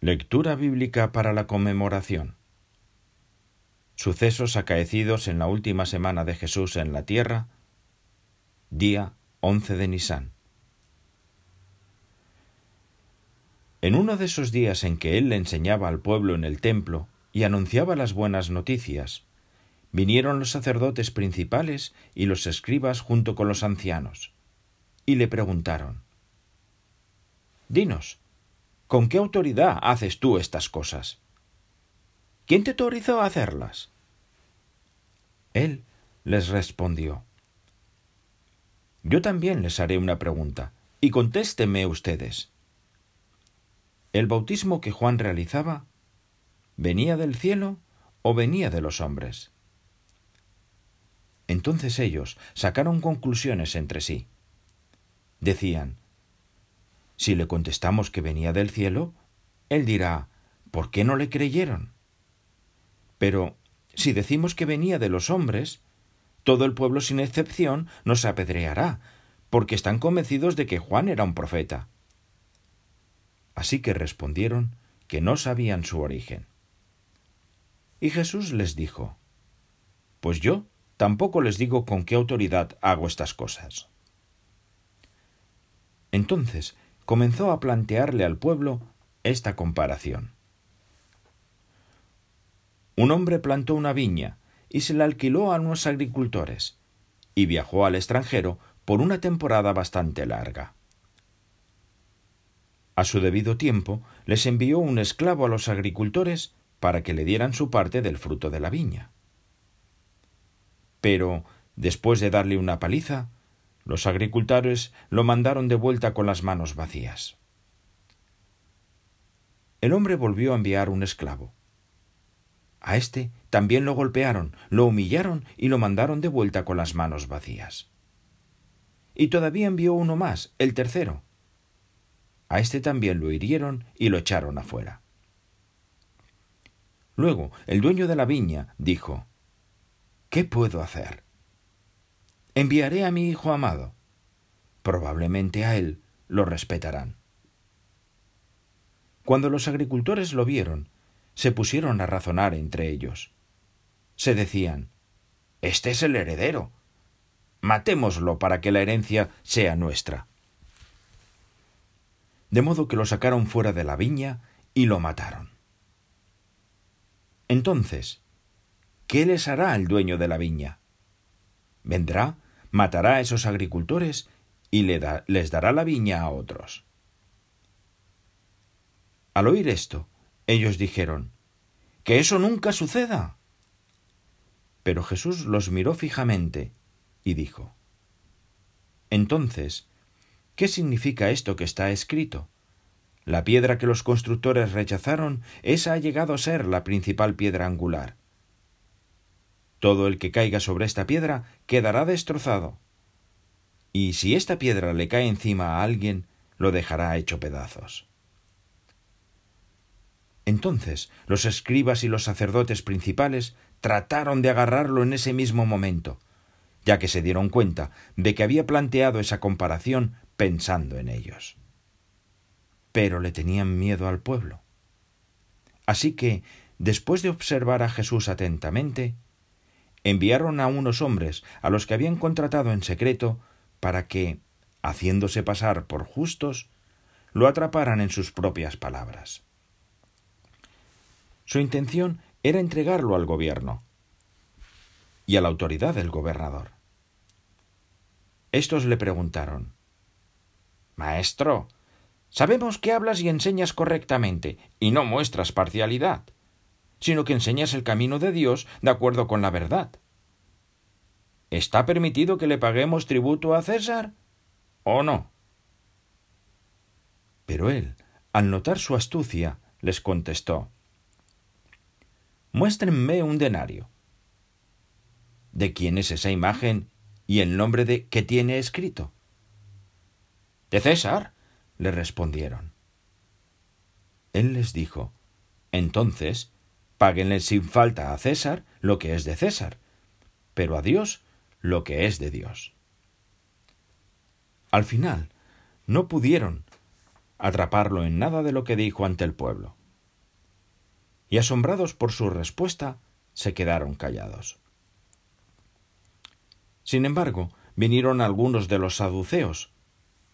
Lectura bíblica para la conmemoración. Sucesos acaecidos en la última semana de Jesús en la tierra, día 11 de Nisán. En uno de esos días en que él le enseñaba al pueblo en el templo y anunciaba las buenas noticias, vinieron los sacerdotes principales y los escribas junto con los ancianos, y le preguntaron Dinos, ¿Con qué autoridad haces tú estas cosas? ¿Quién te autorizó a hacerlas? Él les respondió Yo también les haré una pregunta, y contésteme ustedes. ¿El bautismo que Juan realizaba venía del cielo o venía de los hombres? Entonces ellos sacaron conclusiones entre sí. Decían, si le contestamos que venía del cielo, él dirá, ¿por qué no le creyeron? Pero si decimos que venía de los hombres, todo el pueblo sin excepción nos apedreará, porque están convencidos de que Juan era un profeta. Así que respondieron que no sabían su origen. Y Jesús les dijo, Pues yo tampoco les digo con qué autoridad hago estas cosas. Entonces comenzó a plantearle al pueblo esta comparación. Un hombre plantó una viña y se la alquiló a unos agricultores, y viajó al extranjero por una temporada bastante larga. A su debido tiempo les envió un esclavo a los agricultores para que le dieran su parte del fruto de la viña. Pero, después de darle una paliza, los agricultores lo mandaron de vuelta con las manos vacías. El hombre volvió a enviar un esclavo. A éste también lo golpearon, lo humillaron y lo mandaron de vuelta con las manos vacías. Y todavía envió uno más, el tercero. A éste también lo hirieron y lo echaron afuera. Luego el dueño de la viña dijo ¿Qué puedo hacer? Enviaré a mi hijo amado. Probablemente a él lo respetarán. Cuando los agricultores lo vieron, se pusieron a razonar entre ellos. Se decían Este es el heredero. Matémoslo para que la herencia sea nuestra. De modo que lo sacaron fuera de la viña y lo mataron. Entonces, ¿qué les hará el dueño de la viña? Vendrá matará a esos agricultores y les dará la viña a otros. Al oír esto, ellos dijeron, Que eso nunca suceda. Pero Jesús los miró fijamente y dijo, Entonces, ¿qué significa esto que está escrito? La piedra que los constructores rechazaron, esa ha llegado a ser la principal piedra angular. Todo el que caiga sobre esta piedra quedará destrozado. Y si esta piedra le cae encima a alguien, lo dejará hecho pedazos. Entonces los escribas y los sacerdotes principales trataron de agarrarlo en ese mismo momento, ya que se dieron cuenta de que había planteado esa comparación pensando en ellos. Pero le tenían miedo al pueblo. Así que, después de observar a Jesús atentamente, enviaron a unos hombres a los que habían contratado en secreto para que, haciéndose pasar por justos, lo atraparan en sus propias palabras. Su intención era entregarlo al gobierno y a la autoridad del gobernador. Estos le preguntaron Maestro, sabemos que hablas y enseñas correctamente y no muestras parcialidad sino que enseñas el camino de Dios de acuerdo con la verdad. ¿Está permitido que le paguemos tributo a César o no? Pero él, al notar su astucia, les contestó Muéstrenme un denario. ¿De quién es esa imagen y el nombre de que tiene escrito? De César, le respondieron. Él les dijo Entonces, Páguenle sin falta a César lo que es de César, pero a Dios lo que es de Dios. Al final, no pudieron atraparlo en nada de lo que dijo ante el pueblo, y asombrados por su respuesta, se quedaron callados. Sin embargo, vinieron algunos de los saduceos,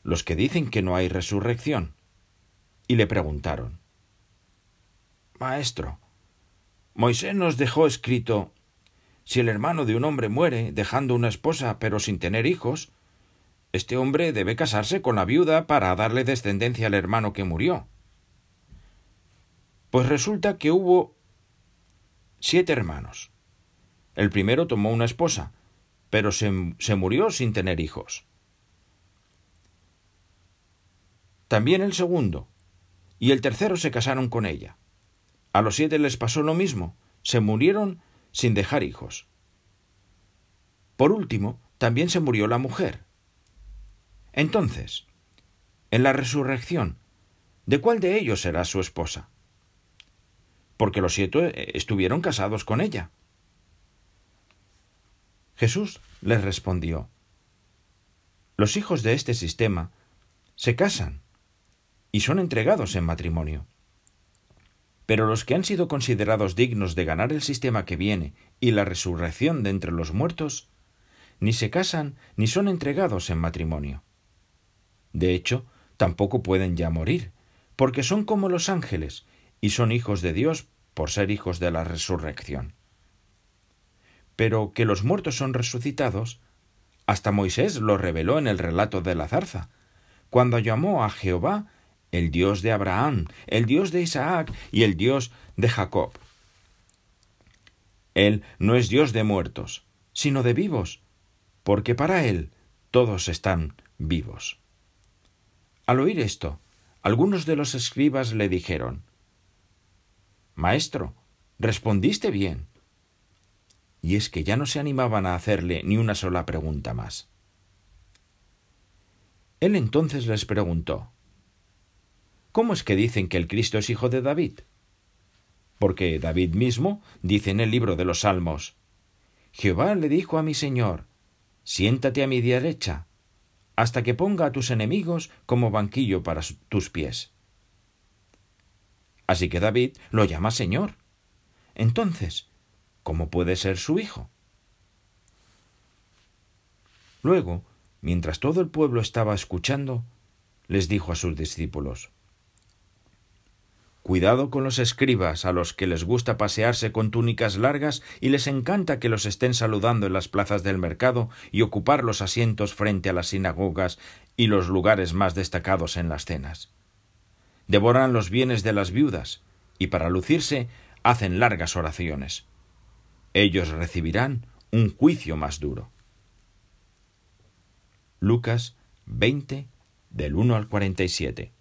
los que dicen que no hay resurrección, y le preguntaron Maestro, Moisés nos dejó escrito si el hermano de un hombre muere dejando una esposa pero sin tener hijos, este hombre debe casarse con la viuda para darle descendencia al hermano que murió. Pues resulta que hubo siete hermanos. El primero tomó una esposa, pero se, se, murió sin tener hijos. También el segundo y el tercero se casaron con ella. A los siete les pasó lo mismo, se murieron sin dejar hijos. Por último, también se murió la mujer. Entonces, en la resurrección, ¿de cuál de ellos será su esposa? Porque los siete eh, estuvieron casados con ella. Jesús les respondió, Los hijos de este sistema se casan y son entregados en matrimonio. Pero los que han sido considerados dignos de ganar el sistema que viene y la resurrección de entre los muertos, ni se casan ni son entregados en matrimonio. De hecho, tampoco pueden ya morir, porque son como los ángeles y son hijos de Dios por ser hijos de la resurrección. Pero que los muertos son resucitados, hasta Moisés lo reveló en el relato de la zarza, cuando llamó a Jehová el Dios de Abraham, el Dios de Isaac y el Dios de Jacob. Él no es Dios de muertos, sino de vivos, porque para Él todos están vivos. Al oír esto, algunos de los escribas le dijeron, Maestro, respondiste bien. Y es que ya no se animaban a hacerle ni una sola pregunta más. Él entonces les preguntó, ¿Cómo es que dicen que el Cristo es hijo de David? Porque David mismo dice en el libro de los Salmos, Jehová le dijo a mi Señor, siéntate a mi derecha, hasta que ponga a tus enemigos como banquillo para tus pies. Así que David lo llama Señor. Entonces, ¿cómo puede ser su hijo? Luego, mientras todo el pueblo estaba escuchando, les dijo a sus discípulos, Cuidado con los escribas, a los que les gusta pasearse con túnicas largas y les encanta que los estén saludando en las plazas del mercado y ocupar los asientos frente a las sinagogas y los lugares más destacados en las cenas. Devoran los bienes de las viudas y para lucirse hacen largas oraciones. Ellos recibirán un juicio más duro. Lucas 20 del 1 al 47